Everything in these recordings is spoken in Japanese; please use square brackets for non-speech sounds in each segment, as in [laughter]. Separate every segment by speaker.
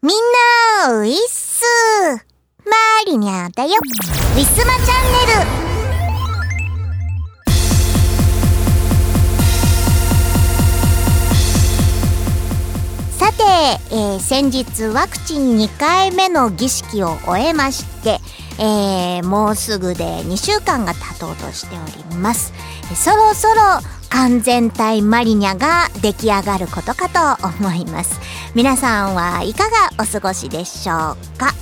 Speaker 1: みんな、ウィッスマリニャだよ。ウィスマチャンネル。さて、えー先日ワクチン2回目の儀式を終えまして、えーもうすぐで2週間が経とうとしております。そろそろ完全体マリニャが出来上がることかと思います。皆さんはいかがお過ごしでしょうか？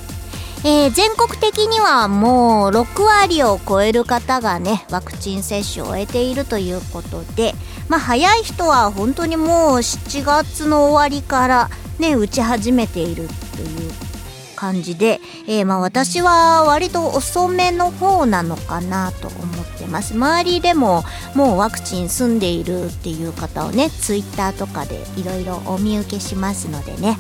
Speaker 1: えー全国的にはもう6割を超える方がねワクチン接種を終えているということでまあ早い人は本当にもう7月の終わりからね打ち始めているという感じで、えーまあ私は割と遅めの方なのかなと思ってます。周りでももうワクチン済んでいるっていう方をねツイッターとかでいろいろお見受けしますのでね。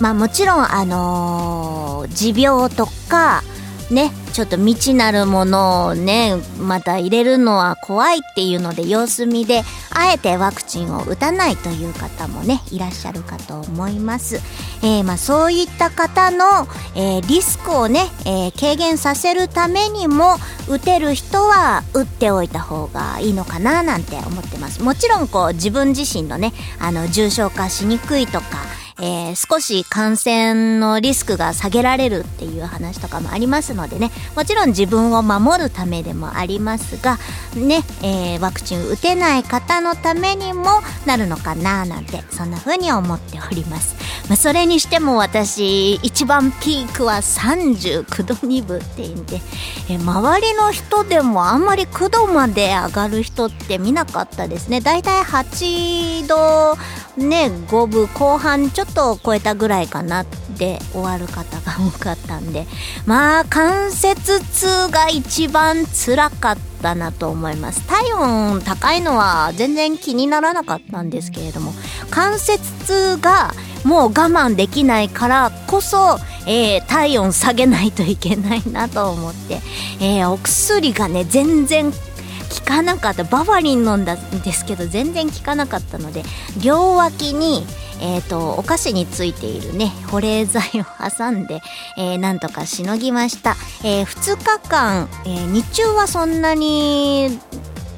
Speaker 1: まあもちろんあのー持病とかねちょっと未知なるものをねまた入れるのは怖いっていうので様子見であえてワクチンを打たないという方もねいらっしゃるかと思います、えーまあ、そういった方の、えーリスクをね、えー軽減させるためにも打てる人は打っておいた方がいいのかななんて思ってます。もちろんこう自分自身のねあの重症化しにくいとかえー少し感染のリスクが下げられるっていう話とかもありますのでね。もちろん自分を守るためでもありますがね、えーワクチン打てない方のためにもなるのかななんてそんな風に思っております、まあ、それにしても私一番ピークは39度2分っていうんで、えー周りの人でもあんまり9度まで上がる人って見なかったですね。だいたい8度ね5分後半ちょっとっと超えたぐらいかなで終わる方が多かったんでまあ関節痛が一番辛かったなと思います。体温高いのは全然気にならなかったんですけれども関節痛がもう我慢できないからこそ、えー体温下げないといけないなと思って、えーお薬がね全然効かなかったバファリン飲んだんですけど全然効かなかったので両脇に、えー、とお菓子についているね保冷剤を挟んで、えーなんとかしのぎました、え2日間、えー日中はそんなに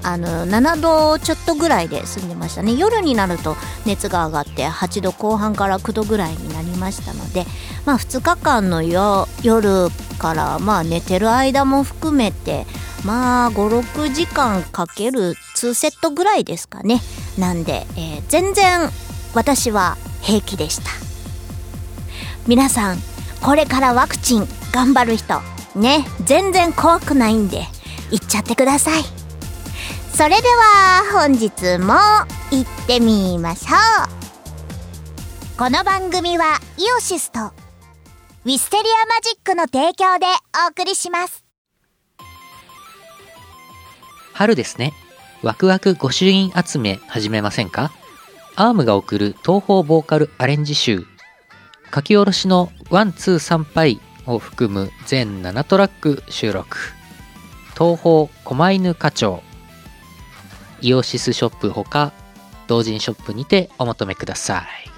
Speaker 1: あの7度ちょっとぐらいで済んでましたね。夜になると熱が上がって8度後半から9度ぐらいになりましたのでまあ2日間の夜からまあ寝てる間も含めてまあ56時間かける2セットぐらいですかね。なんで、えー全然私は平気でした。皆さんこれからワクチン頑張る人ね全然怖くないんで行っちゃってください。それでは本日も行ってみましょうこの番組はイオシスとウィステリアマジックの提供でお送りします
Speaker 2: 春ですね。ワクワク御朱印集め始めませんか？アームが送る東方ボーカルアレンジ集。書き下ろしの One、Two、参拝を含む全7トラック収録。東方狛犬課長。 IOSYS ショップほか、同人ショップにてお求めください。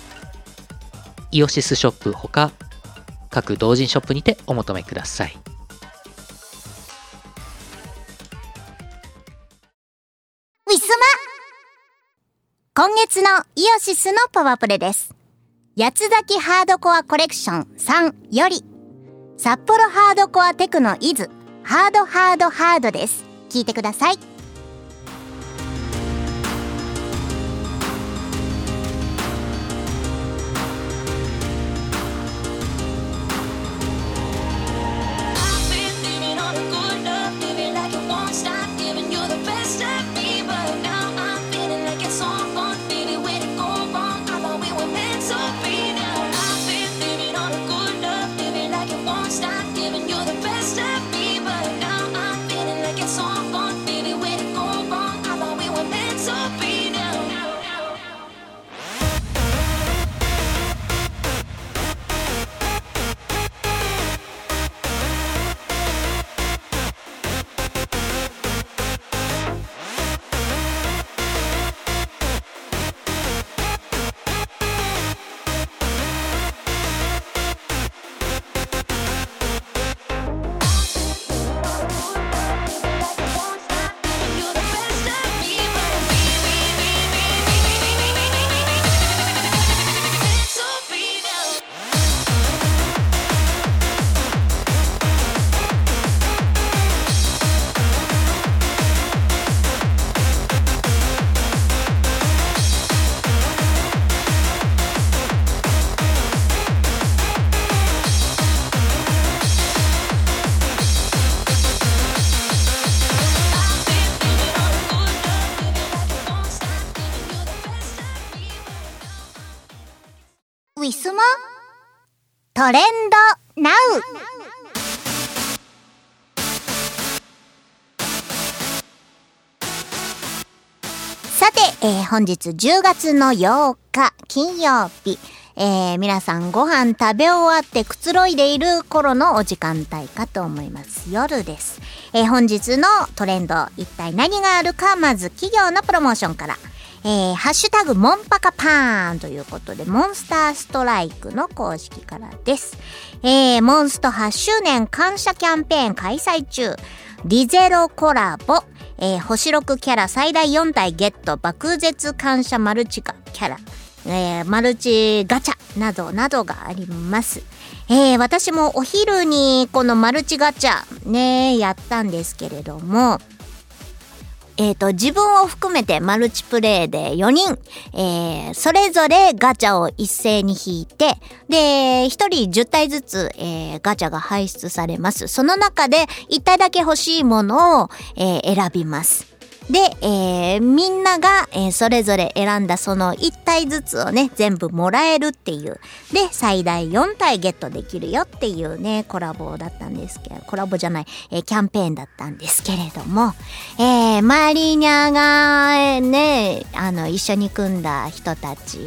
Speaker 2: イオシスショップほか各同人ショップにてお求めください
Speaker 1: 今月のイオシスのパワープレです。八つ咲きハードコアコレクション3より、札幌ハードコアテクノイズ、ハードハードハードです。聞いてください。トレンドナウさて、えー本日10月の8日金曜日、えー皆さんご飯食べ終わってくつろいでいる頃のお時間帯かと思います。夜です。えー本日のトレンド、一体何があるか、まず企業のプロモーションから。えーハッシュタグモンパカパーンということで、モンスターストライクの公式からです。えーモンスト8周年感謝キャンペーン開催中。リゼロコラボ。えー星6キャラ最大4体ゲット。爆絶感謝マルチガキャラ。えーマルチガチャなどなどがあります。えー私もお昼にこのマルチガチャね、やったんですけれども、えっ、と、自分を含めてマルチプレイで4人、えーそれぞれガチャを一斉に引いて、で、1人10体ずつ、えーガチャが排出されます。その中で1体だけ欲しいものを、えー選びます。で、えーみんなが、えーそれぞれ選んだその1体ずつをね、全部もらえるっていう。で、最大4体ゲットできるよっていうね、コラボだったんですけど、コラボじゃない、えーキャンペーンだったんですけれども、えーマリーニャが、ね、あの、一緒に組んだ人たち、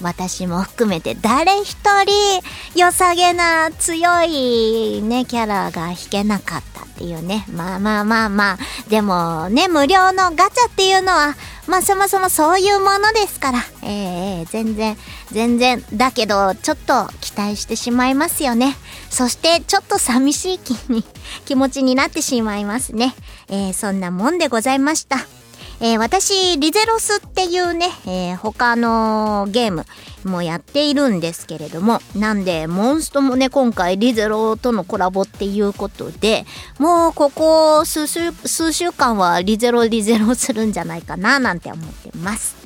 Speaker 1: 私も含めて誰一人良さげな強いね、キャラが引けなかったっていうね。まあまあまあまあ。でもね、無料のガチャっていうのは、まあそもそもそういうものですから。ええー全然、全然。だけど、ちょっと期待してしまいますよね。そして、ちょっと寂しい気に、気持ちになってしまいますね。えーそんなもんでございました。えー私、リゼロスっていうね、えー他のゲームもやっているんですけれども、なんで、モンストもね、今回リゼロとのコラボっていうことで、もうここ数週、数週間はリゼロリゼロするんじゃないかな、なんて思ってます。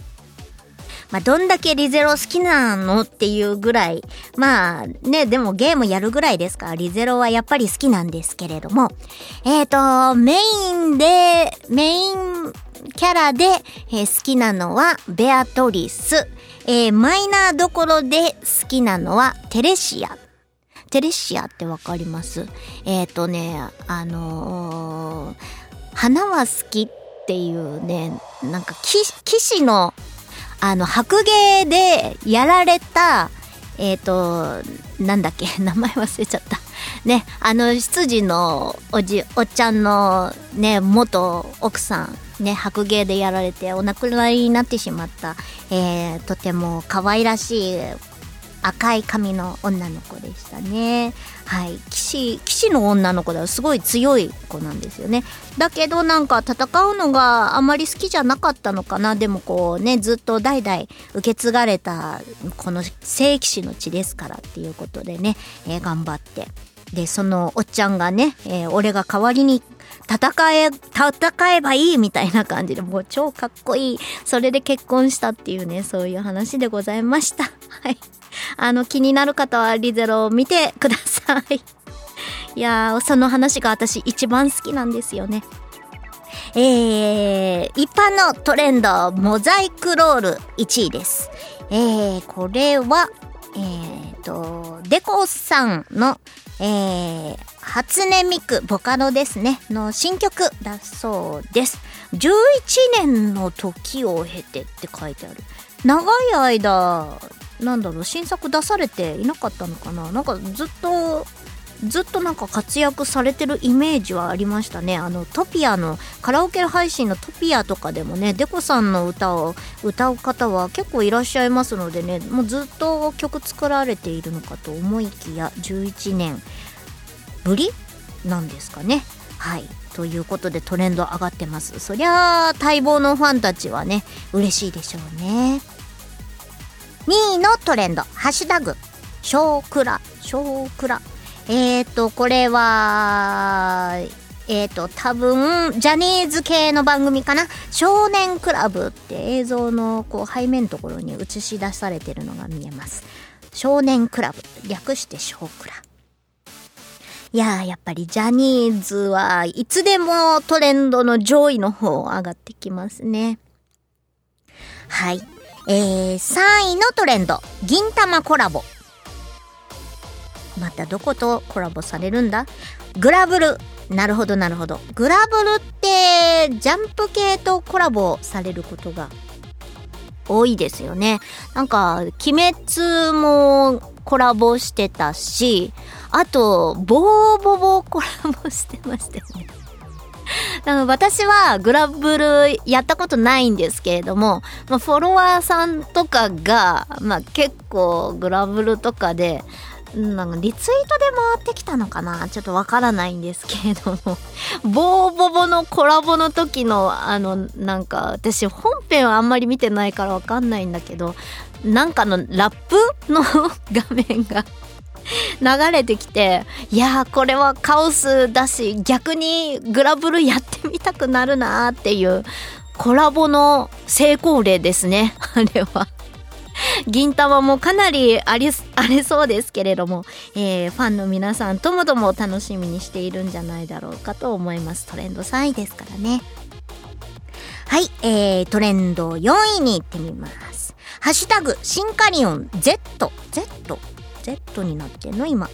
Speaker 1: まあ、どんだけリゼロ好きなのっていうぐらい、まあね、でもゲームやるぐらいですから、リゼロはやっぱり好きなんですけれども、えっ、と、メインで、メインキャラで、えー好きなのはベアトリス、えーマイナーどころで好きなのはテレシア。テレシアってわかります？えっ、とね、あのー花は好きっていうね、なんか騎騎士のあの、白芸でやられた、えっ、と、なんだっけ、[laughs] 名前忘れちゃった。ね、あの、執事のおじ、おっちゃんのね、元奥さん、ね、白芸でやられてお亡くなりになってしまった、えーとても可愛らしい赤い髪の女の子でしたね。はい。騎士騎士の女の子だ。すごい強い子なんですよね。だけどなんか戦うのがあまり好きじゃなかったのかな。でもこうねずっと代々受け継がれたこの聖騎士の血ですからっていうことでね、えー頑張って。でそのおっちゃんがね、えー俺が代わりに戦え戦えばいいみたいな感じでもう超かっこいい。それで結婚したっていうねそういう話でございました。はい。あの気になる方はリゼロを見てください。[laughs] いやーその話が私一番好きなんですよね。えー、一般のトレンドモザイクロール1位です。えー、これはえー、とデコさんのえー、初音ミクボカロですねの新曲だそうです。11年の時を経てって書いてある。長い間なんだろう新作出されていなかったのかな？なんかずっとずっとなんか活躍されてるイメージはありましたね。あのトピアのカラオケ配信のトピアとかでもねデコさんの歌を歌う方は結構いらっしゃいますのでねもうずっと曲作られているのかと思いきや11年ぶりなんですかね。はい。ということでトレンド上がってます。そりゃあ待望のファンたちはね嬉しいでしょうね。2位のトレンド。ハッシュタグ。小倉。小倉。えーとこれはえーと多分ジャニーズ系の番組かな。少年クラブって映像のこう背面のところに映し出されてるのが見えます。少年クラブ。略して小倉。いやーやっぱりジャニーズはいつでもトレンドの上位の方上がってきますね。はい。えー、3位のトレンド銀玉コラボ。またどことコラボされるんだ？グラブル。なるほどなるほど。グラブルってジャンプ系とコラボされることが多いですよね。なんか「鬼滅」もコラボしてたしあとボーボボコラボしてましたよね。[laughs] あの私はグラブルやったことないんですけれども、まあ、フォロワーさんとかが、まあ、結構グラブルとかでなんかリツイートで回ってきたのかな？ちょっとわからないんですけれども。[laughs] ボーボボのコラボの時のあのなんか私本編はあんまり見てないからわかんないんだけどなんかのラップの [laughs] 画面が流れてきていやーこれはカオスだし逆にグラブルやってみたくなるなっていうコラボの成功例ですね [laughs] あれは。銀玉もかなりありありそうですけれども、えーファンの皆さんともども楽しみにしているんじゃないだろうかと思います。トレンド3位ですからね。はい、えー、トレンド4位に行ってみます。ハッシュタグシンカリオン Z Z になってんの？今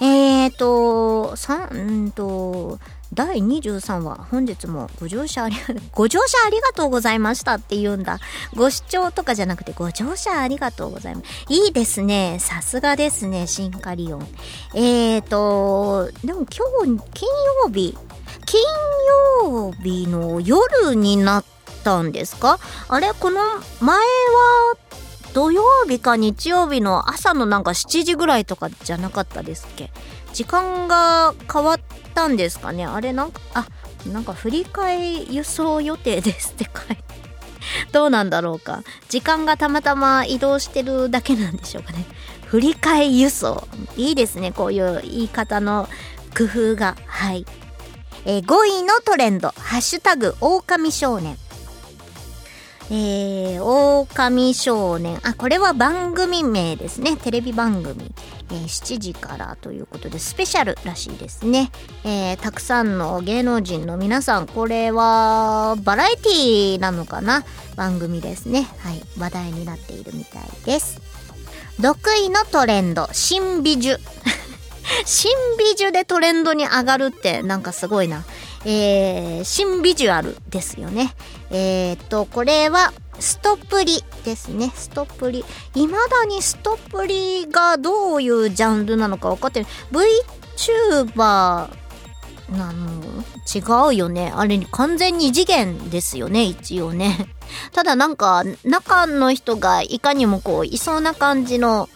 Speaker 1: えーと、さん、うんと、第23話、本日もご乗車あり、[laughs] ご乗車ありがとうございましたって言うんだ。ご視聴とかじゃなくて、ご乗車ありがとうございます。いいですね。さすがですね、シンカリオン。えーと、でも今日、金曜日、金曜日の夜になったんですか？あれ？この前は、土曜日か日曜日の朝のなんか7時ぐらいとかじゃなかったですっけ？時間が変わったんですかね？あれなんかあなんか振り替え輸送予定ですって書いて。[laughs] どうなんだろうか？時間がたまたま移動してるだけなんでしょうかね。振り替え輸送いいですねこういう言い方の工夫が。はい、えー5位のトレンド「ハッシュタグ狼少年」えー、狼少年。あ、これは番組名ですね。テレビ番組。えー7時からということで、スペシャルらしいですね。えーたくさんの芸能人の皆さん、これは、バラエティなのかな？番組ですね。はい。話題になっているみたいです。6位のトレンド、新美女。[laughs] 新美女でトレンドに上がるってなんかすごいな。えー、新ビジュアルですよね。えー、っと、これは、ストップリですね。ストップリ。未だにストップリがどういうジャンルなのか分かってない。VTuber なの？違うよね。あれ、完全二次元ですよね、一応ね。[laughs] ただなんか、中の人がいかにもこう、いそうな感じの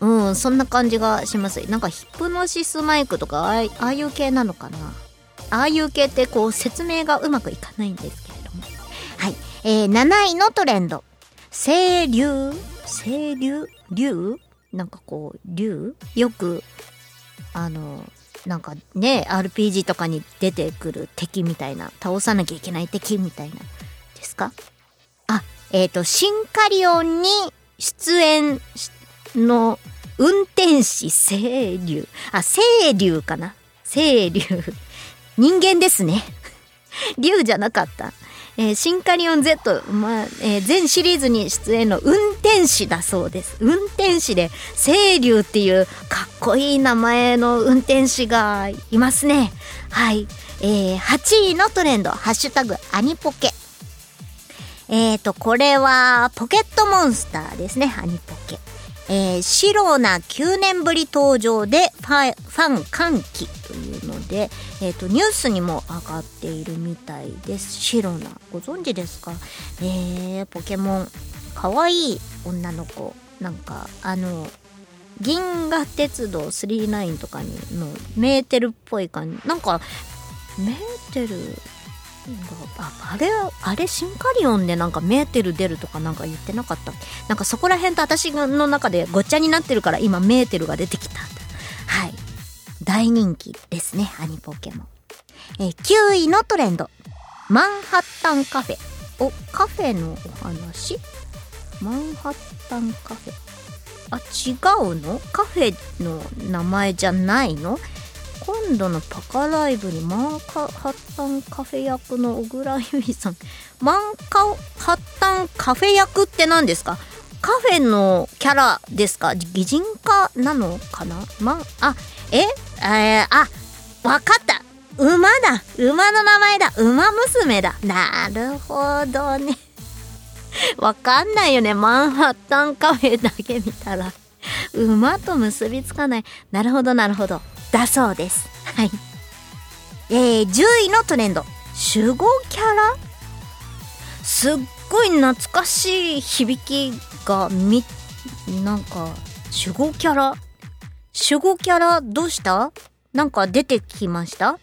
Speaker 1: うん、そんな感じがします。なんかヒプノシスマイクとか、ああいう系なのかな。ああいう系ってこう説明がうまくいかないんですけれども。はい。えー、7位のトレンド。清流清流流なんかこう、流よく、あの、なんかね、RPG とかに出てくる敵みたいな、倒さなきゃいけない敵みたいな、ですか？あ、えっ、と、シンカリオンに出演の運転士清流。あ、清流かな？清流。人間ですね。[laughs] 竜じゃなかった。えーシンカリオン Z、まあえー全シリーズに出演の運転士だそうです。運転士で、清流っていうかっこいい名前の運転士がいますね。はい。えー8位のトレンド、ハッシュタグ、アニポケ。えーと、これは、ポケットモンスターですね、アニポケ。えー、白な9年ぶり登場でファファン歓喜というので、えー、とニュースにも上がっているみたいです。白なご存知ですか？えー、ポケモンかわいい女の子。なんかあの銀河鉄道39とかにのメーテルっぽい感じ。なんかメーテルああれあれシンカリオンでなんかメーテル出るとかなんか言ってなかった？なんかそこら辺と私の中でごっちゃになってるから今メーテルが出てきたはい。大人気ですねアニポケモン、えー9位のトレンド。マンハッタンカフェ。おカフェのお話？マンハッタンカフェ。あ違うの？カフェの名前じゃないの？今度のパカライブにマンカハッタンカフェ役の小倉優衣さん。マンカハッタンカフェ役って何ですか？カフェのキャラですか？擬人化なのかな？マンあえ？えー、あわかった。馬だ。馬の名前だ。馬娘だ。なるほどね。[laughs] わかんないよね。マンハッタンカフェだけ見たら。馬と結びつかない。なるほどなるほど。だそうです。はい。えー、10位のトレンド。守護キャラ？すっごい懐かしい響きがみなんか守護キャラ？守護キャラどうした？なんか出てきました？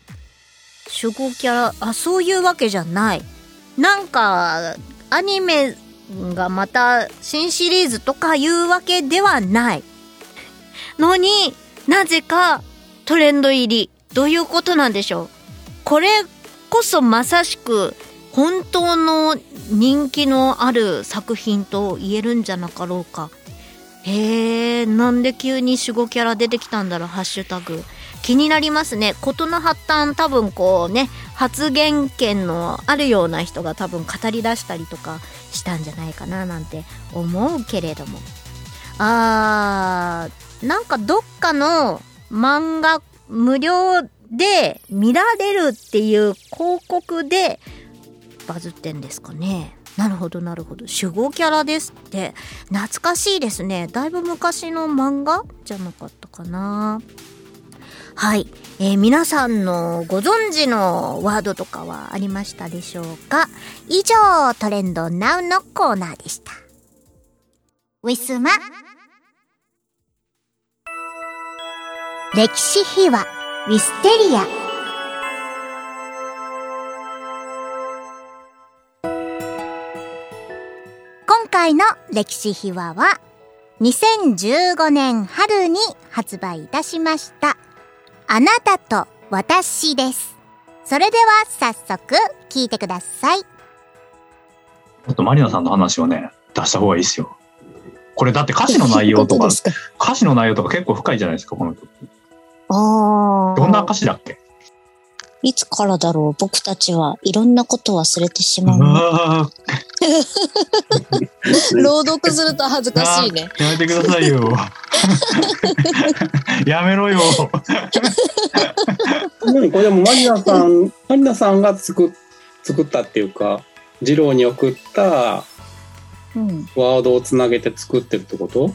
Speaker 1: 守護キャラ？あそういうわけじゃない。なんかアニメがまた新シリーズとかいうわけではない。のになぜかトレンド入り。どういうことなんでしょう？これこそまさしく本当の人気のある作品と言えるんじゃなかろうか。へえなんで急に守護キャラ出てきたんだろう？ハッシュタグ。気になりますね。事の発端多分こうね発言権のあるような人が多分語り出したりとかしたんじゃないかななんて思うけれども。あーなんかどっかの漫画無料で見られるっていう広告でバズってんですかね。なるほどなるほど。守護キャラですって。懐かしいですね。だいぶ昔の漫画じゃなかったかな。はい、えー皆さんのご存知のワードとかはありましたでしょうか？以上トレンド NOW のコーナーでした。ウィスマ歴史秘話ウィステリア今回の歴史秘話は2015年春に発売いたしましたあなたと私ですそれでは早速聞いてください
Speaker 3: ちょっとマリナさんの話をね、出した方がいいですよ。これだって歌詞の内容と [laughs] か？歌詞の内容とか結構深いじゃないですか、この曲。
Speaker 4: ああ。
Speaker 3: どんな歌詞だっけ？
Speaker 4: いつからだろう？僕たちはいろんなことを忘れてし
Speaker 3: う
Speaker 4: まう。
Speaker 3: わ [laughs]
Speaker 4: 朗読すると恥ずかしいね。
Speaker 3: ー [laughs] やめてくださいよ。[laughs] やめろよ。
Speaker 5: 何これでもマリナさん、マリナさんが作っ作ったっていうか、二郎に送った
Speaker 4: うん。
Speaker 5: ワードをつなげて作ってるってこと？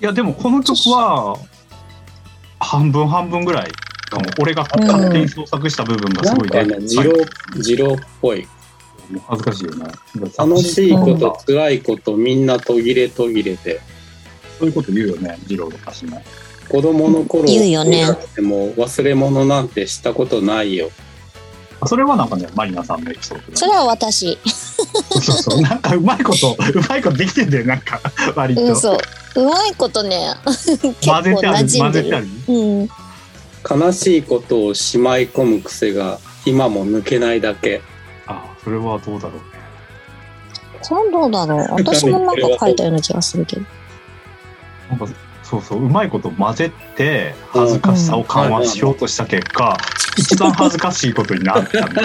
Speaker 3: いや、でもこの曲は、半分半分ぐらいかも。俺が勝手に創作した部分がすごいね。
Speaker 5: なん二郎、二郎っぽい。
Speaker 3: 恥ずかしいよね。
Speaker 5: 楽しいこと、辛いこと、みんな途切れ途切れて。
Speaker 3: そういうこと言うよね、二郎の歌詞も。
Speaker 5: 子供の頃
Speaker 4: 言うよね
Speaker 5: でも忘れ物なんてしたことないよ。
Speaker 3: あそれはなんかね、マリナさんのエピソードで。
Speaker 4: それは私。[laughs]
Speaker 3: そうそう。なんかうまいこと、うまいことできてんだよ、なんか、割と。
Speaker 4: うん、そう。うまいことね、[laughs] 結構馴染んでる。
Speaker 3: 混ぜてある。
Speaker 4: うん。
Speaker 5: 悲しいことをしまい込む癖が今も抜けないだけ。
Speaker 3: あ、それはどうだろうね。
Speaker 4: それはどうだろう。[laughs] 私もなんか書いたような気がするけど。
Speaker 3: なんか、そうそう、うまいこと混ぜて、恥ずかしさを緩和しようとした結果、一番恥ずかしいことになったみたいな。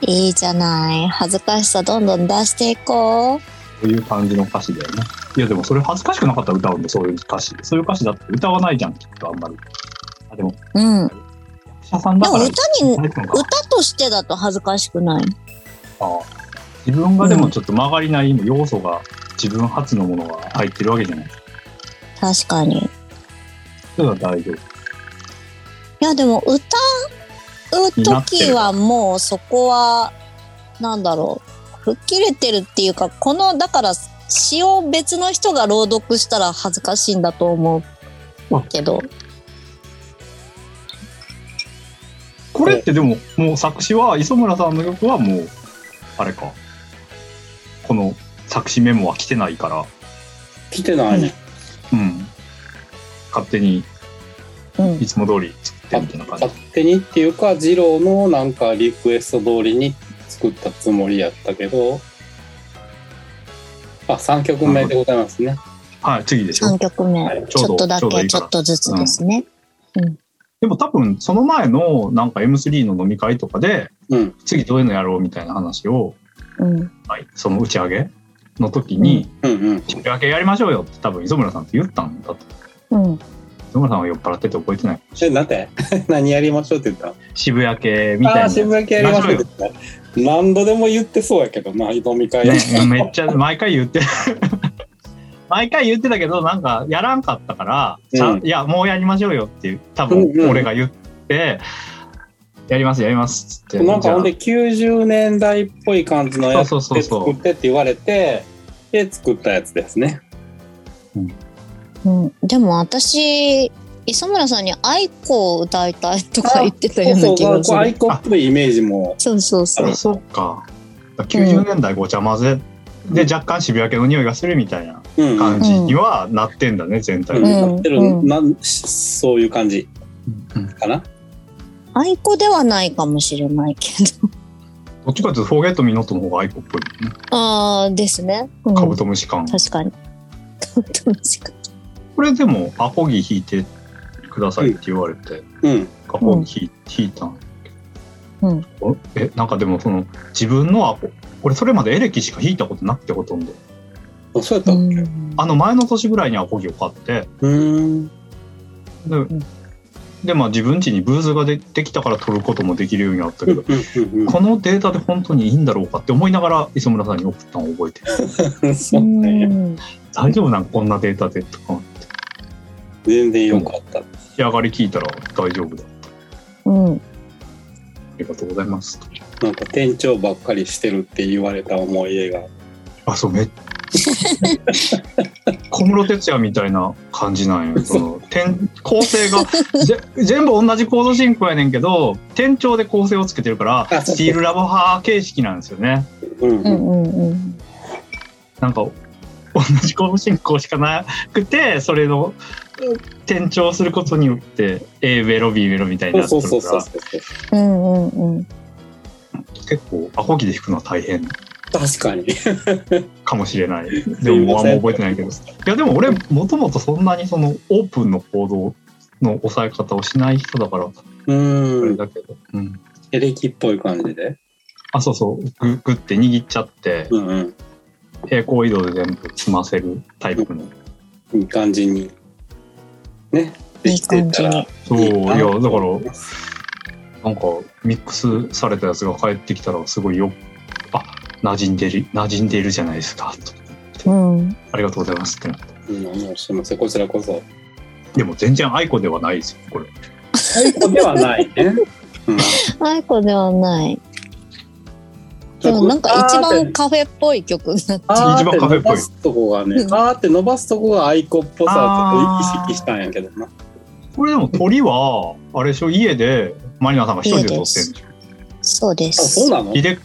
Speaker 4: いいじゃない。恥ずかしさどんどん出していこう。
Speaker 3: そういう感じの歌詞だよね。いや、でもそれ恥ずかしくなかったら歌うんで、そういう歌詞。そういう歌詞だって歌わないじゃん、きっとあんまり。あ、でも、
Speaker 4: うん。で
Speaker 3: 役者さんだから。
Speaker 4: も歌に、歌としてだと恥ずかしくない？
Speaker 3: ああ自分がでもちょっと曲がりなりの要素が自分発のものが入ってるわけじゃないですか。
Speaker 4: 確かに。い
Speaker 3: それは大丈夫。
Speaker 4: や、でも歌う時はもうそこは、なんだろう。吹っ切れてるっていうか、この、だから詩を別の人が朗読したら恥ずかしいんだと思うけど。
Speaker 3: これってでも、もう作詞は、磯村さんの曲はもう、あれか。この作詞メモは来てないから、
Speaker 5: 来てないね。
Speaker 3: うん。勝手に
Speaker 4: うん
Speaker 3: い。つも通り作ってみたいな感じ。
Speaker 5: 勝手にっていうか、二郎のなんかリクエスト通りに作ったつもりやったけど、あ、3曲目でございますね。
Speaker 3: はい、次でしょ
Speaker 4: 3。曲目。
Speaker 5: はい
Speaker 4: ちょっとだけ、
Speaker 3: ちょ
Speaker 4: っとずつですね。
Speaker 3: でも多分、その前のなんか M3 の飲み会とかで、
Speaker 5: うん。
Speaker 3: 次どういうのやろうみたいな話を、
Speaker 4: うん。
Speaker 3: はい、その打ち上げの時に、
Speaker 5: うんうん。
Speaker 3: 打ち上げやりましょうよって多分磯村さんって言ったんだと。
Speaker 4: うん。
Speaker 3: 磯村さんは酔っ払ってて覚えてない？
Speaker 5: え、なんて何やりましょうって言った？の
Speaker 3: 渋谷系みたいな
Speaker 5: あ。渋谷系やりましょうって言った。何度でも言ってそうやけどな、飲み会。
Speaker 3: ね、めっちゃ毎回言って [laughs] 毎回言ってたけどなんかやらんかったから、
Speaker 5: うん
Speaker 3: いやもうやりましょうよっていう多分俺が言って、やりますやりますっつって
Speaker 5: なんかほんで
Speaker 3: じ
Speaker 5: 90年代っぽい感じのやつ作ってって言われて、で作ったやつですね。
Speaker 4: うん。でも私、磯村さんに愛子を歌いたいとか言ってたような気がする。
Speaker 5: こうアイコっぽいイメージも。
Speaker 4: そうそうそう。
Speaker 3: そうか90年代ごちゃ混ぜで若干渋谷系の匂いがするみたいな
Speaker 5: うんうん。
Speaker 3: 感じにはなってんだね全体
Speaker 5: うん
Speaker 3: で、
Speaker 4: うん
Speaker 5: なってる、
Speaker 4: うん
Speaker 5: なんそういう感じ
Speaker 3: うん
Speaker 5: かな？
Speaker 4: 愛子ではないかもしれないけど。
Speaker 3: どっちかというと「フォーゲット・ミノット」の方が aiko っぽいね
Speaker 4: ああ、ですね。うん、
Speaker 3: カブトムシ感、
Speaker 4: 確かに。カブトムシか。
Speaker 3: これでもアコギ弾いてくださいって言われて、
Speaker 5: うん。
Speaker 3: アコギ弾いたん？
Speaker 4: うん。
Speaker 3: お？え？なんかでもその自分のアコ俺それまでエレキしか弾いたことなくてほとんど。
Speaker 5: あ、そうやった
Speaker 4: う
Speaker 5: っけ？
Speaker 4: ん。
Speaker 3: あの前の年ぐらいにアコギを買って。で,、でまあ自分家にブーズがでできたから撮ることもできるようになったけど、このデータで本当にいいんだろうかって思いながら磯村さんに送ったのを覚えてる。[laughs] 大丈夫？なんこんなデータでとか
Speaker 5: 全然よかった。
Speaker 3: 仕上がり聞いたら大丈夫だ
Speaker 4: うん。
Speaker 3: ありがとうございます
Speaker 5: なんか店長ばっかりしてるって言われた思い出が。
Speaker 3: あそうめっ小室哲哉みたいな感じなんよその点構成がぜ全部同じコード進行やねんけど転調で構成をつけてるからスティールラボ派形式なんですよね
Speaker 5: うん
Speaker 4: うんうんうん。
Speaker 3: なんか同じコード進行しかなくてそれの転調することによって A ベロ B ベロみたいになってるか。結構アコギで弾くのは大変
Speaker 5: 確かに。
Speaker 3: かもしれない [laughs] でもあんま覚えてないけどいやでも俺もともとそんなにそのオープンのコードの押さえ方をしない人だからあ
Speaker 5: う
Speaker 3: れ
Speaker 5: ーん。
Speaker 3: だけど、うん、
Speaker 5: エレキっぽい感じで？
Speaker 3: あそうそうググって握っちゃって
Speaker 5: うんうん。
Speaker 3: 平行移動で全部済ませるタイプの
Speaker 5: いい感じに。ね。できてたら。
Speaker 3: そうい
Speaker 5: な
Speaker 3: やだからなんかミックスされたやつが帰ってきたらすごいよあ馴染んでる馴染んでいるじゃないですかと
Speaker 4: うん。
Speaker 3: ありがとうございますってなって
Speaker 5: うん、もうすみません。こちらこそ。
Speaker 3: でも全然アイコではないですよこれ
Speaker 5: 最高ではないね。うん。[laughs]
Speaker 4: 愛子ではない。でもなんか一番カフェっぽい曲になっ
Speaker 3: 一番カフェっぽい
Speaker 5: とこがね、
Speaker 4: うん
Speaker 5: あーって伸ばすとこが aiko っぽさをちょっと意識したんやけどな。
Speaker 3: これでも録りは、あれでしょ、家でマリナさんが一人で録ってるんでしょ。
Speaker 4: そうで
Speaker 5: あ、
Speaker 4: す。
Speaker 5: そうなの？
Speaker 3: ディレク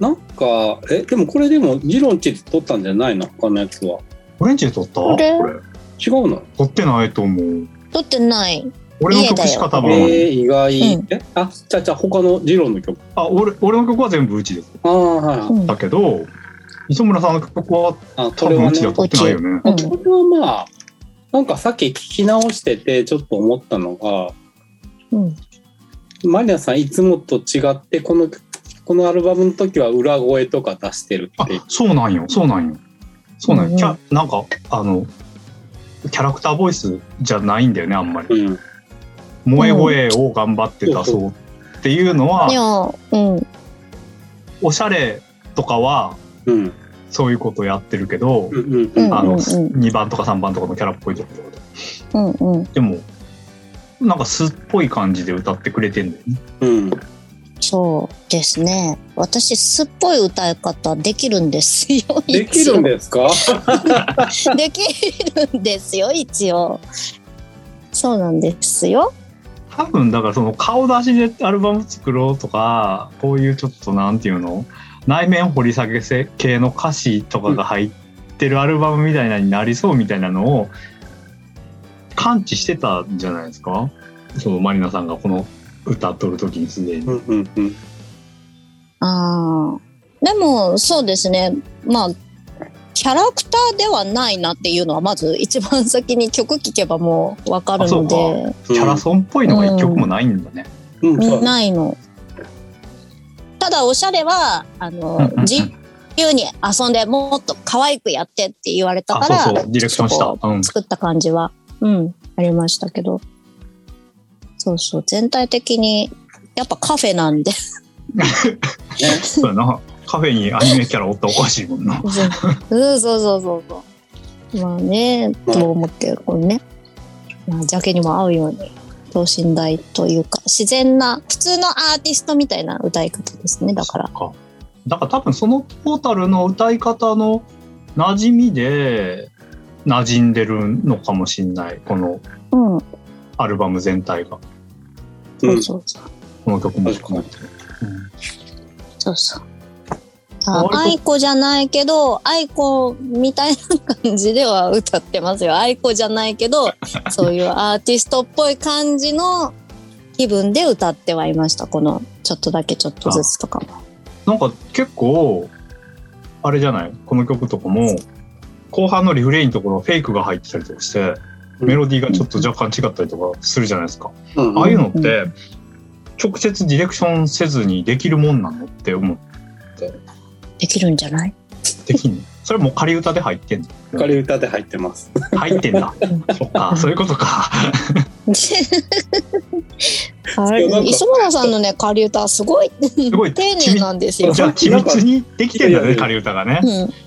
Speaker 5: なんか、え、でもこれでも、ジロンチで撮ったんじゃないの？他のやつは。
Speaker 3: オレンジで撮った？こ
Speaker 4: これ
Speaker 3: れ。
Speaker 5: 違うの？
Speaker 3: 撮ってないと思う。
Speaker 4: 撮ってない。
Speaker 3: 俺の曲しか多分、
Speaker 5: えー、意外。
Speaker 4: うん
Speaker 5: え、あ、じゃあじゃあ他のジロンの曲。
Speaker 3: あ俺俺の曲は全部うちです。
Speaker 5: ああ、はい
Speaker 3: だけど、磯村さんの曲は
Speaker 5: あ、
Speaker 3: 多
Speaker 5: これはね
Speaker 3: 分うちでは。撮ってないよね。
Speaker 4: うん
Speaker 5: これはまあ、なんかさっき聞き直しててちょっと思ったのが、
Speaker 4: うん。
Speaker 5: マリナさんいつもと違って、この、このアルバムの時は裏声とか出してる
Speaker 3: あ
Speaker 5: って。
Speaker 3: そうなんよそうなんよそうなんよ、
Speaker 4: うんうん
Speaker 3: キャなんかあのキャラクターボイスじゃないんだよねあんまり
Speaker 5: うん。
Speaker 3: 萌え声を頑張って出そうっていうのは。おしゃれとかは
Speaker 5: うん。
Speaker 3: そういうことやってるけど。あの、
Speaker 4: うん
Speaker 3: 2番とか3番とかのキャラっぽいところで
Speaker 4: うんうん。
Speaker 3: でもなんか素っぽい感じで歌ってくれてんだよね
Speaker 5: うん。
Speaker 4: そうですね。私、すっぽい歌い方できるんですよ。[laughs]
Speaker 5: できるんですか？
Speaker 4: できるんですよ、一応。そうなんですよ。
Speaker 3: 多分だからその顔出しでアルバム作ろうとかこういうちょっとなんていうの内面掘り下げせ系の歌詞とかが入ってるアルバムみたいなのになりそうみたいなのを感知してたんじゃないですか？そのマリナさんがこの歌っとる時にすでに。
Speaker 5: うんうんうん。
Speaker 4: ああ。でも、そうですね。まあ、キャラクターではないなっていうのは、まず一番先に曲聴けばもうわかるの
Speaker 3: あそう
Speaker 4: で、
Speaker 3: キャラソンっぽいのが一曲もないんだね。
Speaker 5: うん、そう。
Speaker 4: ないの。ただ、おしゃれは、あ
Speaker 3: うんうん
Speaker 4: の
Speaker 3: うん、
Speaker 4: 自由に遊んでもっと可愛くやってって言われた
Speaker 3: あ
Speaker 4: から、
Speaker 3: そうそう。ディレクションした。
Speaker 4: 作った感じは、うん、ありましたけど。そうそう、全体的に、やっぱカフェなんで、[laughs]
Speaker 3: そうやな。カフェにアニメキャラおったらおかしいもんな。
Speaker 4: そうそうそうそうそう。まあね、と思って、こうね、まあ、ジャケにも合うように、等身大というか、自然な、普通のアーティストみたいな歌い方ですね、だから。
Speaker 3: かだから多分そのトータルの歌い方の馴染みで馴染んでるのかもしんないこの
Speaker 4: うん、
Speaker 3: アルバム全体が
Speaker 4: そうそうそう。
Speaker 3: この曲も含めて、
Speaker 4: そうそう。あ
Speaker 3: 割と
Speaker 4: 愛子じゃないけど、愛子みたいな感じでは歌ってますよ。[laughs] 愛子じゃないけど、そういうアーティストっぽい感じの気分で歌ってはいました。この、ちょっとだけちょっとずつとかも。
Speaker 3: なんか結構あれじゃない？この曲とかも後半のリフレインのところフェイクが入ってたりとかしてメロディーがちょっと若干違ったりとかするじゃないですか、
Speaker 5: うん
Speaker 3: ああいうのって直接ディレクションせずにできるもんなのって思う
Speaker 4: できるんじゃない？
Speaker 3: できんの？それもう仮歌で入ってんの？
Speaker 5: 仮歌で入ってます。
Speaker 3: 入ってんだ。そっか。そういうことか。
Speaker 4: あれ磯村さんのね仮歌すごい。
Speaker 3: すごい。
Speaker 4: 丁寧なんですよ。
Speaker 3: じゃあ緻密にできてんだね仮歌がね。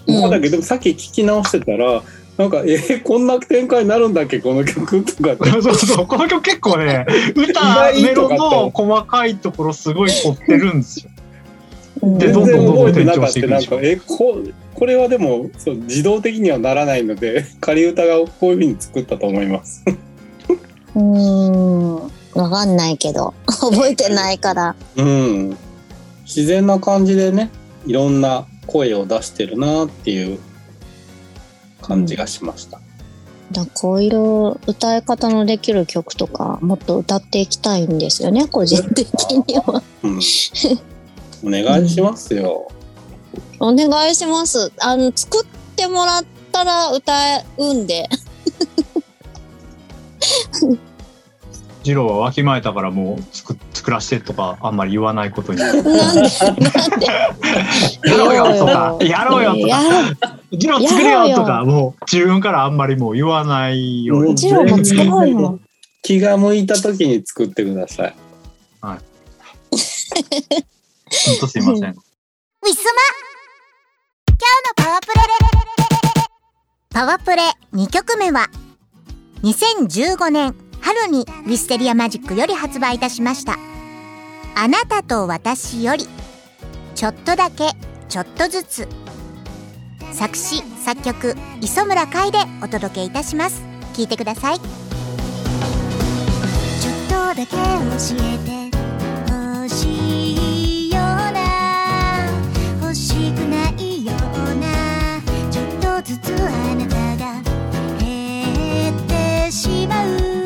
Speaker 4: うん。うん。
Speaker 5: まあだけどさっき聞き直してたら、なんか、えーこんな展開になるんだっけ？この曲とか。って。
Speaker 3: そうそう。この曲結構ね歌メロの細かいところすごい凝ってるんですよ。
Speaker 4: うん
Speaker 3: で
Speaker 5: 全然
Speaker 3: どんどんどんどん
Speaker 5: 覚えてなかった。
Speaker 3: 転調していくでしょ
Speaker 5: なんか、えこ、これはでもそう自動的にはならないので、[laughs] 仮歌がこういうふうに作ったと思います。
Speaker 4: うーんわかんないけど [laughs] 覚えてないから。
Speaker 5: うん。自然な感じでね、いろんな声を出してるなっていう感じがしました。
Speaker 4: だこういう歌い方のできる曲とかもっと歌っていきたいんですよね個人的には。
Speaker 5: うん。[laughs] お願いしますよ。
Speaker 4: お願いします。あの作ってもらったら歌うんで。
Speaker 3: ジローはわきまえたからもう作作らしてとかあんまり言わないことにや
Speaker 4: なんでなんで
Speaker 3: ろうよとかやろうよと
Speaker 4: や
Speaker 3: か
Speaker 4: ろう
Speaker 3: ジロー作れ
Speaker 4: やろうよ
Speaker 3: よとかもう自分からあんまりもう言わないように
Speaker 4: ジローも作ろうよ。[laughs]
Speaker 5: 気が向いた時に作ってください。[laughs]
Speaker 3: ほんとすいません。
Speaker 1: ウィスマ。今日のパワープレ。パワープレ。2曲目は2015年春にウィステリアマジックより発売いたしました。あなたと私よりちょっとだけちょっとずつ作詞作曲磯村海でお届けいたします。聞いてください。ちょっとだけ教えてずつあなたが減ってしまう。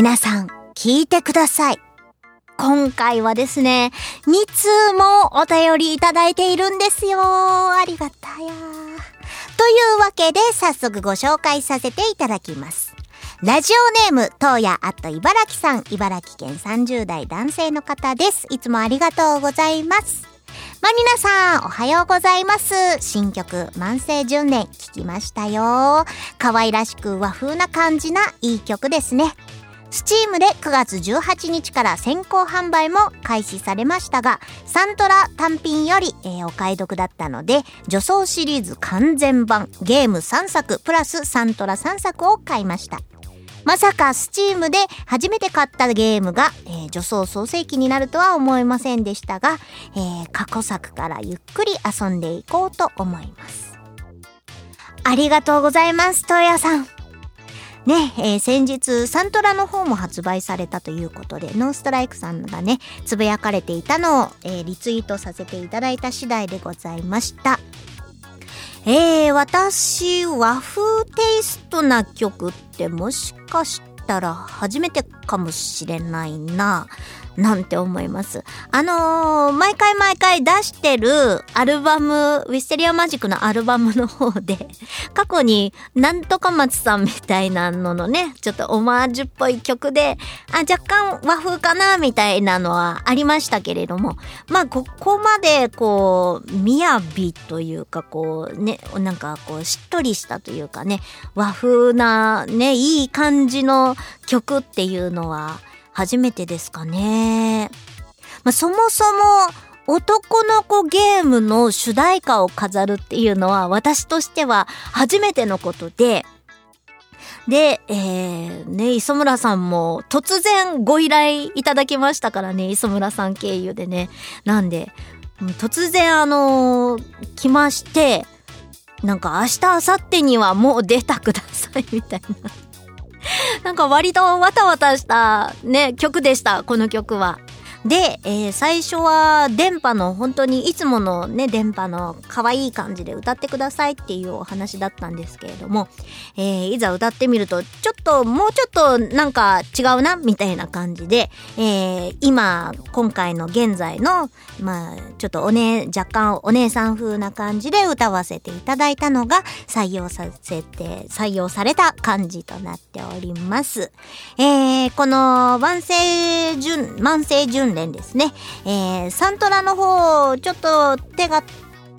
Speaker 1: 皆さん聞いてください今回はですね、2通もお便りいただいているんですよ。ありがたや。というわけで早速ご紹介させていただきます。ラジオネーム、東野あと茨城さん、茨城県30代男性の方です。いつもありがとうございます。まあ、皆さん、おはようございます。新曲、万世10年、聞きましたよ。可愛らしく和風な感じないい曲ですね。スチームで9月18日から先行販売も開始されましたが、サントラ単品より、えーお買い得だったので、女装シリーズ完全版、ゲーム3作プラスサントラ3作を買いました。まさかスチームで初めて買ったゲームが、えー女装創世記になるとは思いませんでしたが、えー過去作からゆっくり遊んでいこうと思います。ありがとうございます、トヤさん。ね、えー先日サントラの方も発売されたということで、ノンストライクさんがね、つぶやかれていたのを、えーリツイートさせていただいた次第でございました。えー、私、和風テイストな曲ってもしかしたら初めてかもしれないな、なんて思います。あのー毎回毎回出してるアルバム、ウィステリアマジックのアルバムの方で、[laughs] 過去になんとか松さんみたいなののね、ちょっとオマージュっぽい曲で、あ、若干和風かなみたいなのはありましたけれども、まあ、ここまでこう、みやびというか、こうね、なんかこう、しっとりしたというかね、和風なね、いい感じの曲っていうのは初めてですかね。まあ、そもそも、男の子ゲームの主題歌を飾るっていうのは私としては初めてのことで、で、えー、ね、磯村さんも突然ご依頼いただきましたからね、磯村さん経由でね。なんで、突然あのー来まして、なんか明日、明後日にはもう出たくださいみたいな。なんか割とわたわたしたね、曲でした、この曲は。で、えー最初は電波の本当にいつものね、電波の可愛い感じで歌ってくださいっていうお話だったんですけれども、えーいざ歌ってみると、ちょっと、もうちょっとなんか違うな、みたいな感じで、えー今、今回の現在の、まあ、ちょっとおね、若干お姉さん風な感じで歌わせていただいたのが採用させて、採用された感じとなっております。えーこの万世順、万世順関連ですね。えー、サントラの方、ちょっと手が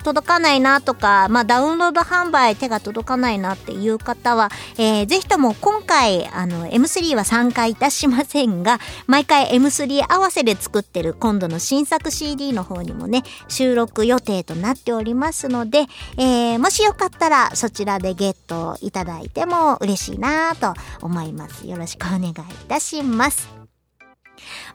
Speaker 1: 届かないなとか、まあ、ダウンロード販売手が届かないなっていう方は、えー、ぜひとも今回、あの、M3 は参加いたしませんが、毎回 M3 合わせで作ってる今度の新作 CD の方にもね、収録予定となっておりますので、えー、もしよかったらそちらでゲットいただいても嬉しいなと思います。よろしくお願いいたします。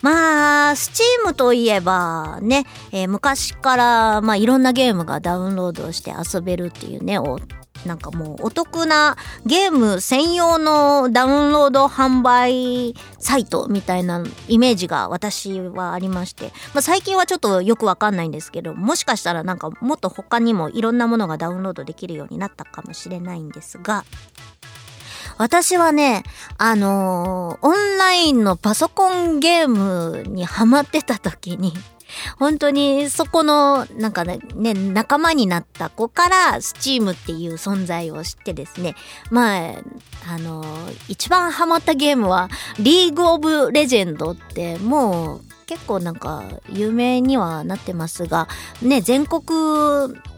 Speaker 1: まあ、スチームといえばね、えー昔から、まあいろんなゲームがダウンロードして遊べるっていうね、おなんかもうお得なゲーム専用のダウンロード販売サイトみたいなイメージが私はありまして、まあ、最近はちょっとよくわかんないんですけど、もしかしたらなんかもっと他にもいろんなものがダウンロードできるようになったかもしれないんですが、私はね、あのーオンラインのパソコンゲームにハマってた時に、本当にそこの、なんかね、仲間になった子から、スチームっていう存在を知ってですね、まあ、あのー一番ハマったゲームは、リーグオブレジェンドって、もう、結構なんか有名にはなってますが、ね、全国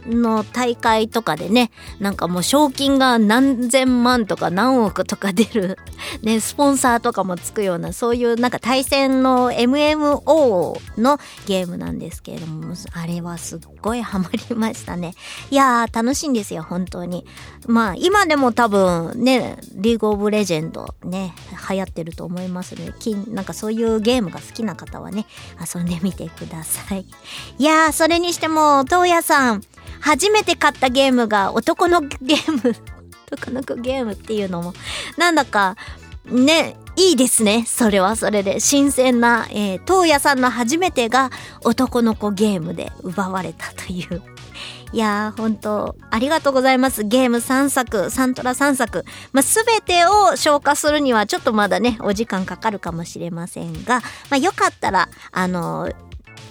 Speaker 1: の大会とかでね、なんかもう賞金が何千万とか何億とか出る、[laughs] ね、スポンサーとかもつくような、そういうなんか対戦の MMO のゲームなんですけれども、あれはすっごいハマりましたね。いやー、楽しいんですよ、本当に。まあ、今でも多分ね、リーグオブレジェンドね、流行ってると思いますので、なんかそういうゲームが好きな方はね、遊んでみてください。いやー、それにしても、東野さん、初めて買ったゲームが男のゲーム、[laughs] 男の子ゲームっていうのも、なんだか、ね、いいですね。それはそれで。新鮮な、えー、東野さんの初めてが男の子ゲームで奪われたという。いやー、本当ありがとうございます。ゲーム3作、サントラ3作。まあ、すべてを消化するにはちょっとまだね、お時間かかるかもしれませんが、まあ、よかったら、あのー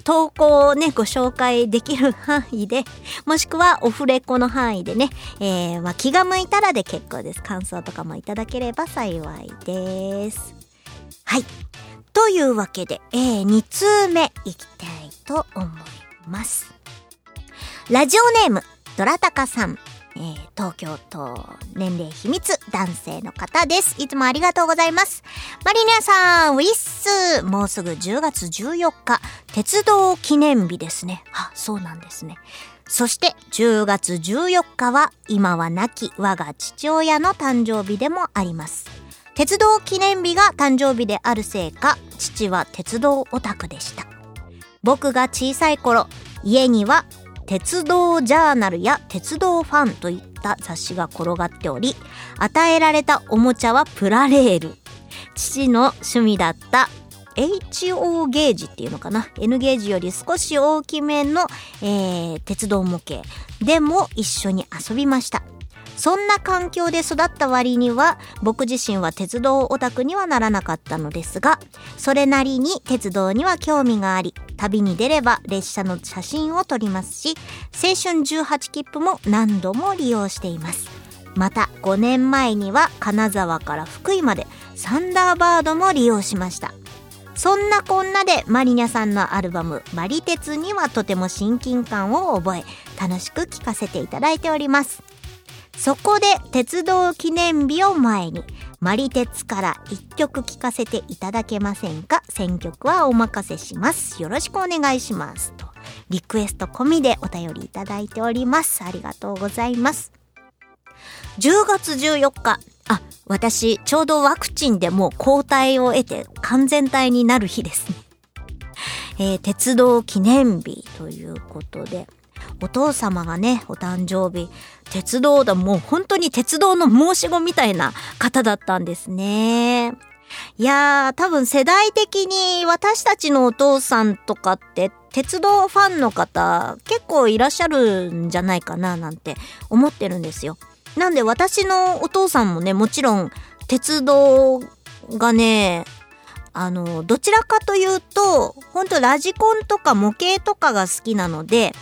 Speaker 1: 投稿をね、ご紹介できる範囲で、もしくはオフレコの範囲でね、えー、まあ、気が向いたらで結構です。感想とかもいただければ幸いです。はい。というわけで、えー、2通目いきたいと思います。ラジオネーム、ドラタカさん。えー東京都年齢秘密男性の方です。いつもありがとうございます。マリネアさん、ウィッスもうすぐ10月14日、鉄道記念日ですね。あ、そうなんですね。そして10月14日は今は亡き我が父親の誕生日でもあります。鉄道記念日が誕生日であるせいか、父は鉄道オタクでした。僕が小さい頃、家には鉄道ジャーナルや鉄道ファンといった雑誌が転がっており、与えられたおもちゃはプラレール。父の趣味だった HO ゲージっていうのかな？N ゲージより少し大きめの、えー鉄道模型でも一緒に遊びました。そんな環境で育った割には僕自身は鉄道オタクにはならなかったのですがそれなりに鉄道には興味があり旅に出れば列車の写真を撮りますし青春18切符も何度も利用しています。また5年前には金沢から福井までサンダーバードも利用しました。そんなこんなでマリニャさんのアルバム「マリ鉄」にはとても親近感を覚え楽しく聴かせていただいております。そこで鉄道記念日を前にマリ鉄から一曲聴かせていただけませんか？選曲はお任せします。よろしくお願いします。とリクエスト込みでお便りいただいております。ありがとうございます。10月14日。あ私ちょうどワクチンでもう抗体を得て完全体になる日ですね。えー鉄道記念日ということでお父様がね、お誕生日、鉄道だ、もう本当に鉄道の申し子みたいな方だったんですね。いやー、多分世代的に私たちのお父さんとかって鉄道ファンの方結構いらっしゃるんじゃないかななんて思ってるんですよ。なんで私のお父さんもね、もちろん鉄道がね、あの、どちらかというと、本当ラジコンとか模型とかが好きなので、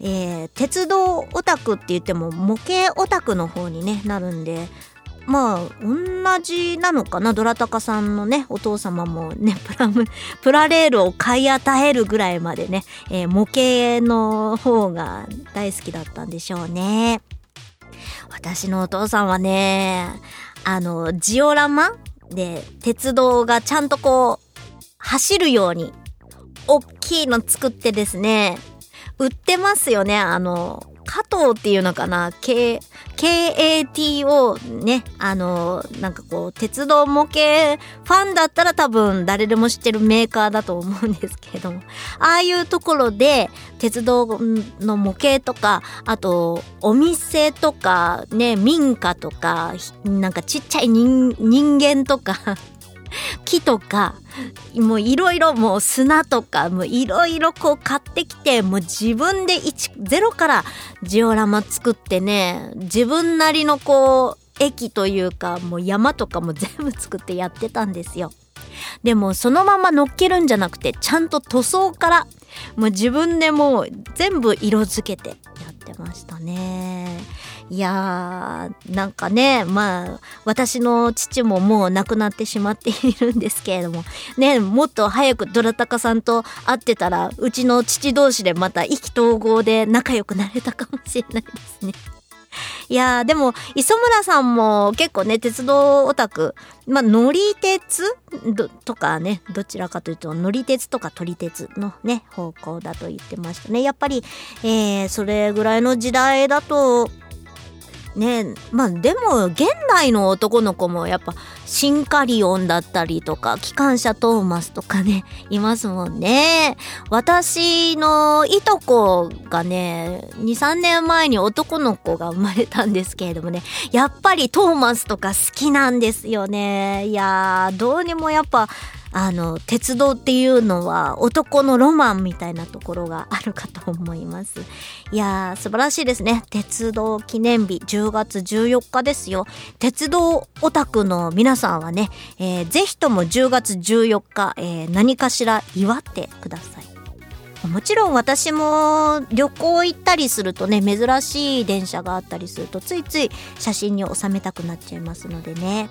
Speaker 1: えー鉄道オタクって言っても模型オタクの方にねなるんでまあ同じなのかな？ドラタカさんのねお父様もね [laughs] プラムプラレールを買い与えるぐらいまでね、えー模型の方が大好きだったんでしょうね。私のお父さんはねあのジオラマで鉄道がちゃんとこう走るように大きいの作ってですね売ってますよね。あの加藤っていうのかな。K KAT をね、あの、なんかこう、鉄道模型ファンだったら多分誰でも知ってるメーカーだと思うんですけれども、ああいうところで鉄道の模型とか、あと、お店とか、ね、民家とか、なんかちっちゃい人間とか、木とか、もういろいろもう砂とか、もういろいろこう買ってきて、もう自分で1、ゼロからジオラマ作ってね、自分なりのこう、駅というか、もう山とかも全部作ってやってたんですよ。でもそのまま乗っけるんじゃなくて、ちゃんと塗装から、もう自分でもう全部色付けてやってましたね。いやー、なんかね、まあ、私の父ももう亡くなってしまっているんですけれども、ね、もっと早くドラタカさんと会ってたら、うちの父同士でまた意気投合で仲良くなれたかもしれないですね。[laughs] いやー、でも、磯村さんも結構ね、鉄道オタク、まあ、乗り鉄？とかね、どちらかというと、乗り鉄とか撮り鉄のね、方向だと言ってましたね。やっぱり、えー、それぐらいの時代だと、ねまあでも現代の男の子もやっぱシンカリオンだったりとか機関車トーマスとかね [laughs] いますもんね。私のいとこがね23年前に男の子が生まれたんですけれどもねやっぱりトーマスとか好きなんですよね。いやーどうにもやっぱあの鉄道っていうのは男のロマンみたいなところがあるかと思います。いやー素晴らしいですね。鉄道記念日10月14日ですよ。鉄道オタクの皆さんはね、えーぜひとも10月14日、えー何かしら祝ってください。もちろん私も旅行行ったりするとね珍しい電車があったりするとついつい写真に収めたくなっちゃいますのでね。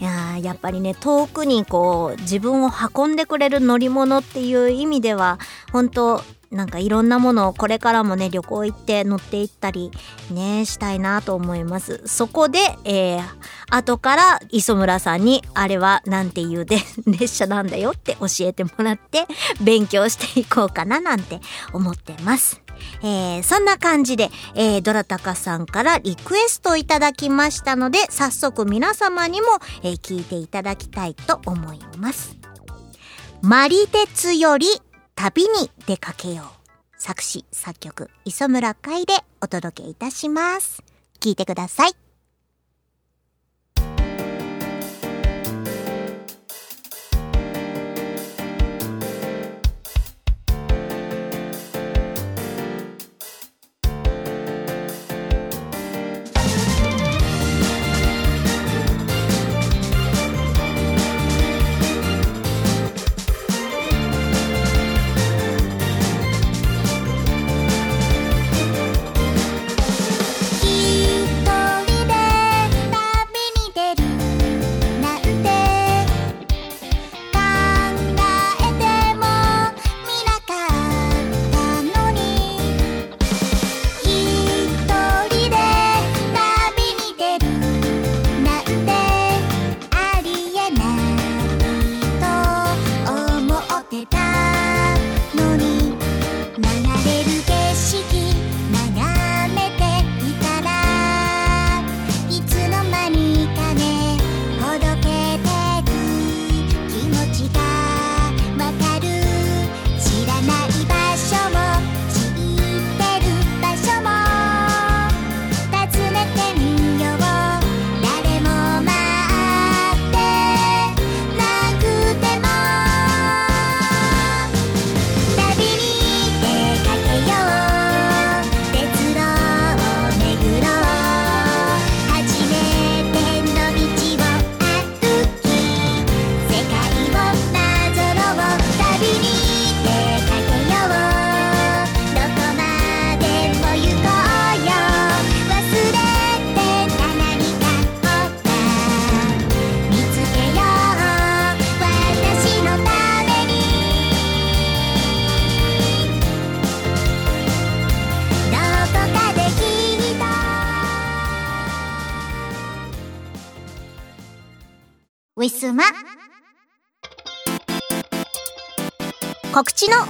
Speaker 1: いやーやっぱりね遠くにこう自分を運んでくれる乗り物っていう意味では本当なんかいろんなものをこれからもね旅行行って乗っていったりねしたいなと思います。そこで、えー、後から磯村さんにあれはなんていうで列車なんだよって教えてもらって勉強していこうかななんて思ってます。えーそんな感じで、えードラタカさんからリクエストいただきましたので、早速皆様にも、えー聞いていただきたいと思います。マリテツより旅に出かけよう。作詞、作曲、磯村海でお届けいたします。聞いてください。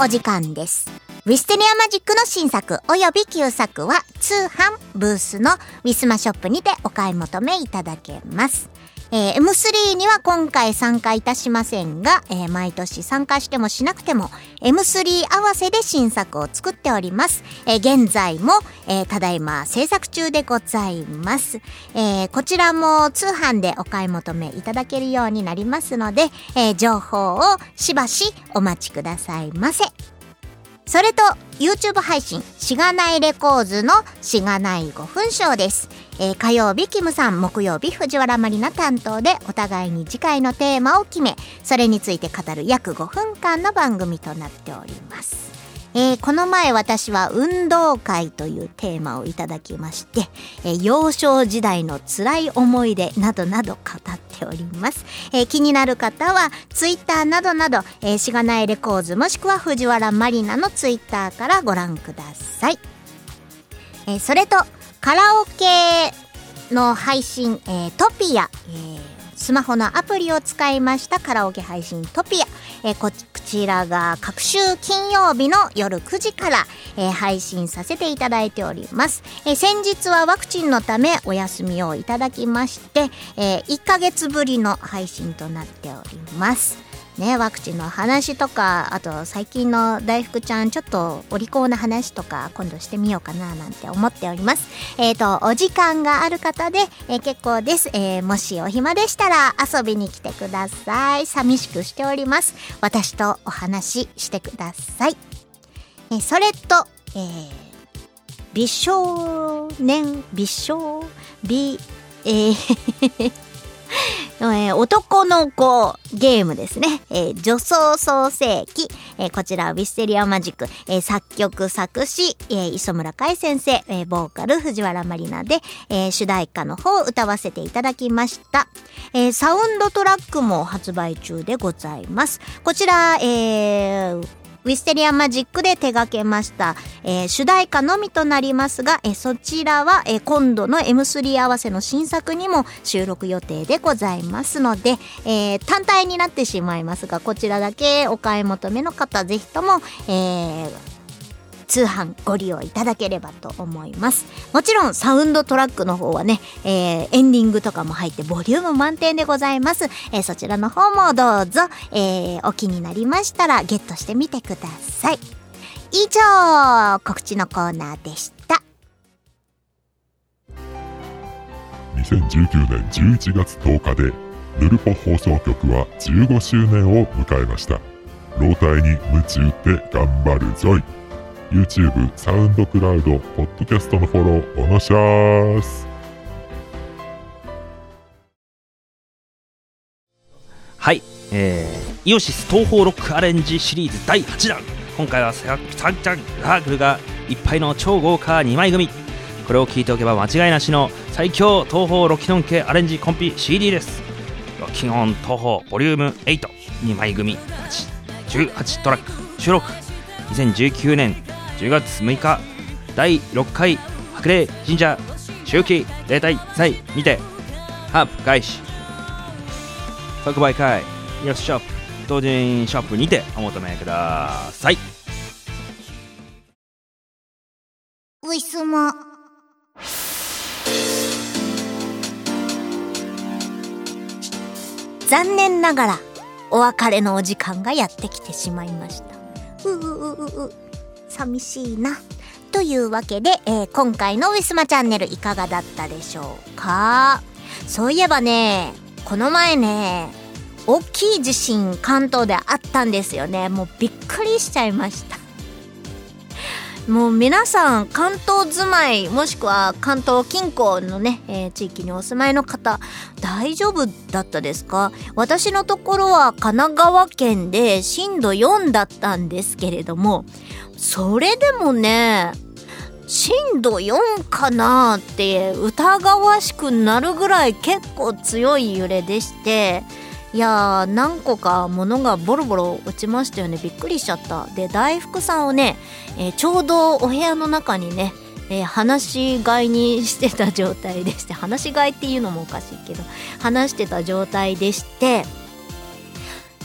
Speaker 1: お時間です。ウィステリアマジックの新作および旧作は通販ブースのウィスマショップにてお買い求めいただけます。えー M3 には今回参加いたしませんが、えー毎年参加してもしなくても M3 合わせで新作を作っております。えー現在も、えただいま制作中でございます。えこちらも通販でお買い求めいただけるようになりますので、え情報をしばしお待ちくださいませ。それと YouTube 配信しがないレコーズのしがない5分ショーです、えー火曜日キムさん木曜日藤原まりな担当でお互いに次回のテーマを決めそれについて語る約5分間の番組となっております。えーこの前私は運動会というテーマをいただきまして、えー幼少時代の辛い思い出などなど語っております。えー気になる方はツイッターなどなど、えしがないレコーズもしくは藤原まりなのツイッターからご覧ください。えそれとカラオケの配信、えトピア、えースマホのアプリを使いましたカラオケ配信トピア、えーこちらが各週金曜日の夜9時から、えー配信させていただいております、えー先日はワクチンのためお休みをいただきまして、え1ヶ月ぶりの配信となっております。ね、ワクチンの話とかあと最近の大福ちゃんちょっとお利口な話とか今度してみようかななんて思っております。えっ、とお時間がある方で、えー結構です、えーもしお暇でしたら遊びに来てください。寂しくしております。私とお話ししてください、えそれと、えー美少年美少美えー [laughs] えー男の子ゲームですね。えー女装創世記。えーこちらはウィステリアマジック。え作曲作詞、え磯村海先生、えボーカル藤原まりなで、え主題歌の方を歌わせていただきました。えサウンドトラックも発売中でございます。こちら、えーウィステリアマジックで手掛けました、えー主題歌のみとなりますが、えーそちらは、えー今度の M3 合わせの新作にも収録予定でございますので、えー単体になってしまいますが、こちらだけお買い求めの方、ぜひとも、えー通販ご利用いただければと思います。もちろんサウンドトラックの方はね、えーエンディングとかも入ってボリューム満点でございます。えーそちらの方もどうぞ、えーお気になりましたらゲットしてみてください。以上、告知のコーナーでした。
Speaker 6: 2019年11月10日でヌルポ放送局は15周年を迎えました老体に夢中って頑張るぞい YouTube、サウンドクラウド、ポッドキャストのフォローおのしゃーす。
Speaker 7: はい、えー、イオシス東方ロックアレンジシリーズ第8弾。今回はササンチャンラーグルがいっぱいの超豪華2枚組。これを聞いておけば間違いなしの最強東方ロキノン系アレンジコンピ CD です。ロキノン東方ボリューム82枚組18トラック収録。2019年10月6日第6回白麗神社周期例大祭にてハープ開始即売会イオショップ同人ショップにてお求めください
Speaker 1: ウィスマ。残念ながら、お別れのお時間がやってきてしまいました。ううううう、寂しいな。というわけで、えー今回のウィスマチャンネルいかがだったでしょうか？そういえばね、この前ね、大きい地震関東であったんですよね。もうびっくりしちゃいました。もう皆さん関東住まいもしくは関東近郊のね、えー地域にお住まいの方大丈夫だったですか？私のところは神奈川県で震度4だったんですけれどもそれでもね震度4かなって疑わしくなるぐらい結構強い揺れでしていやー何個か物がボロボロ落ちましたよね。びっくりしちゃった。で大福さんをね、えーちょうどお部屋の中にねえー放し飼いにしてた状態でして放し飼いっていうのもおかしいけど話してた状態でして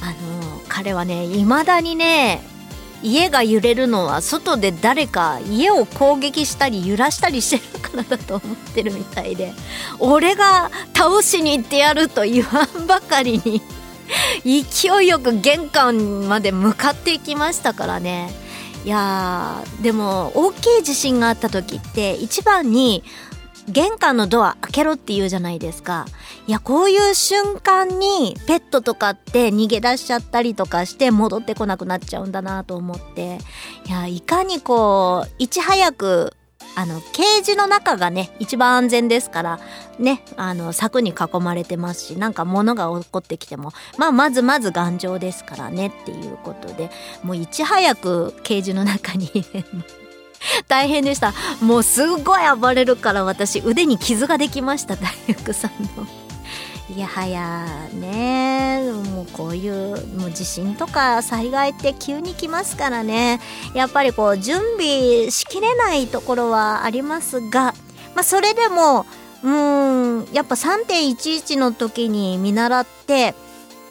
Speaker 1: あの彼はね未だにね家が揺れるのは外で誰か家を攻撃したり揺らしたりしてるからだと思ってるみたいで俺が倒しに行ってやると言わんばかりに勢いよく玄関まで向かっていきましたからね。いやでも大きい地震があった時って一番に玄関のドア開けろって言うじゃないですか。いや、こういう瞬間にペットとかって逃げ出しちゃったりとかして戻ってこなくなっちゃうんだなと思って。いや、いかにこう、いち早く、あの、ケージの中がね、一番安全ですから、ね、あの、柵に囲まれてますし、なんか物が起こってきても、まあ、まずまず頑丈ですからねっていうことで、もういち早くケージの中に。[laughs] 大変でした。もうすっごい暴れるから私腕に傷ができました大福さんの。いやはやね。もうこういうもう地震とか災害って急に来ますからね。やっぱりこう準備しきれないところはありますが、まあ、それでもうんやっぱ3.11の時に見習って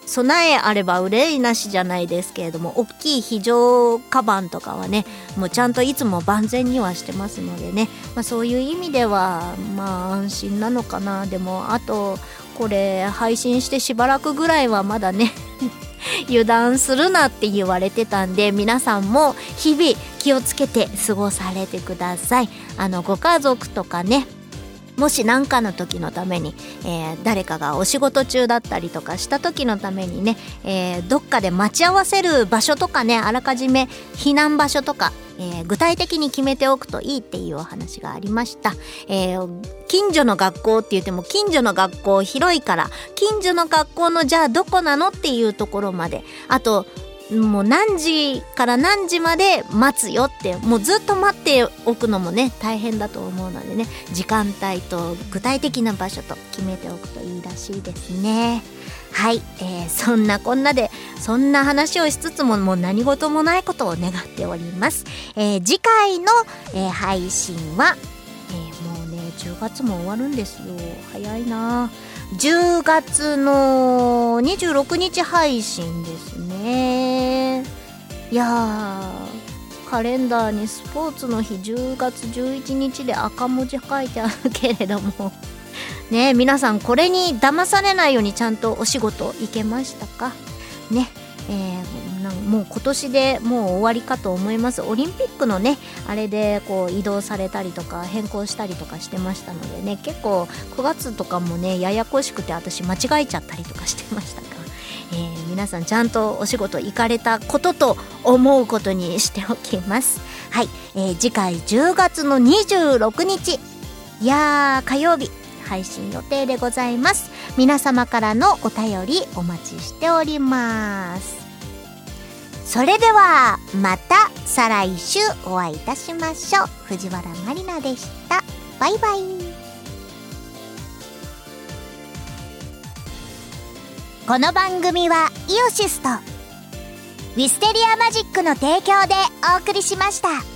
Speaker 1: 備えあれば憂いなしじゃないですけれども大きい非常カバンとかはねもうちゃんといつも万全にはしてますのでね、まあ、そういう意味ではまあ安心なのかな。でもあとこれ配信してしばらくぐらいはまだね [laughs] 油断するなって言われてたんで皆さんも日々気をつけて過ごされてください。あのご家族とかねもし何かの時のために、えー誰かがお仕事中だったりとかした時のためにね、えーどっかで待ち合わせる場所とかねあらかじめ避難場所とか、えー具体的に決めておくといいっていうお話がありました、え近所の学校って言っても近所の学校広いから近所の学校のじゃあどこなのっていうところまであともう何時から何時まで待つよってもうずっと待っておくのもね大変だと思うのでね時間帯と具体的な場所と決めておくといいらしいですね。はい、えーそんなこんなでそんな話をしつつももう何事もないことを願っております、えー次回の、えー配信は、えーもうね10月も終わるんですよ。早いな。10月の26日配信ですね。いやーカレンダーにスポーツの日10月11日で赤文字書いてあるけれども。ね皆さんこれに騙されないようにちゃんとお仕事行けましたか？ね。えーなんもう今年でもう終わりかと思います。オリンピックのねあれでこう移動されたりとか変更したりとかしてましたのでね結構9月とかもねややこしくて私間違えちゃったりとかしてましたが、えー皆さんちゃんとお仕事行かれたことと思うことにしておきます。はい、えー次回10月の26日。いやー火曜日。配信予定でございます。皆様からのお便りお待ちしております。それではまた再来週お会いいたしましょう。藤原まりなでした。バイバイ。この番組はイオシスとウィステリアマジックの提供でお送りしました。